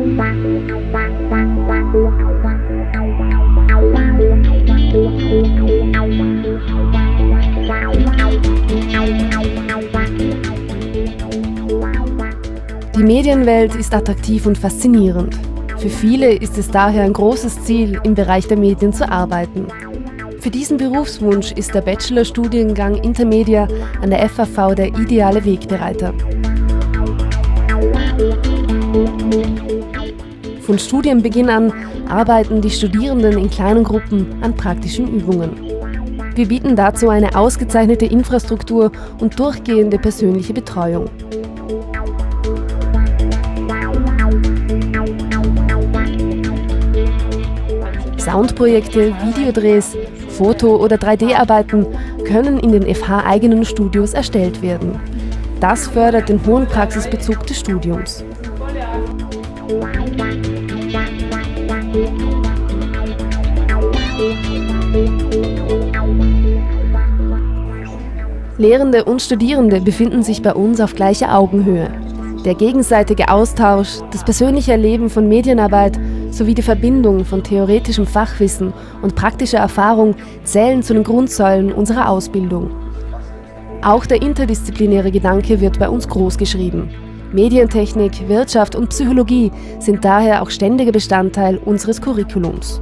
Die Medienwelt ist attraktiv und faszinierend. Für viele ist es daher ein großes Ziel, im Bereich der Medien zu arbeiten. Für diesen Berufswunsch ist der Bachelorstudiengang Intermedia an der FAV der ideale Wegbereiter. Von Studienbeginn an arbeiten die Studierenden in kleinen Gruppen an praktischen Übungen. Wir bieten dazu eine ausgezeichnete Infrastruktur und durchgehende persönliche Betreuung. Soundprojekte, Videodrehs, Foto- oder 3D-Arbeiten können in den FH-eigenen Studios erstellt werden. Das fördert den hohen Praxisbezug des Studiums. Lehrende und Studierende befinden sich bei uns auf gleicher Augenhöhe. Der gegenseitige Austausch, das persönliche Erleben von Medienarbeit sowie die Verbindung von theoretischem Fachwissen und praktischer Erfahrung zählen zu den Grundsäulen unserer Ausbildung. Auch der interdisziplinäre Gedanke wird bei uns großgeschrieben. Medientechnik, Wirtschaft und Psychologie sind daher auch ständiger Bestandteil unseres Curriculums.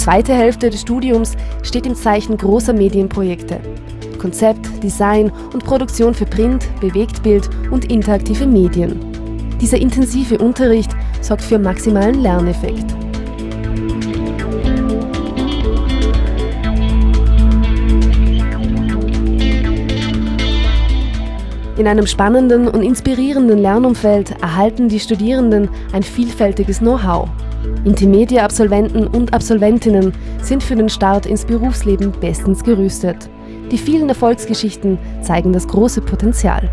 Zweite Hälfte des Studiums steht im Zeichen großer Medienprojekte. Konzept, Design und Produktion für Print, Bewegtbild und interaktive Medien. Dieser intensive Unterricht sorgt für maximalen Lerneffekt. In einem spannenden und inspirierenden Lernumfeld erhalten die Studierenden ein vielfältiges Know-how. Intermedia-Absolventen und Absolventinnen sind für den Start ins Berufsleben bestens gerüstet. Die vielen Erfolgsgeschichten zeigen das große Potenzial.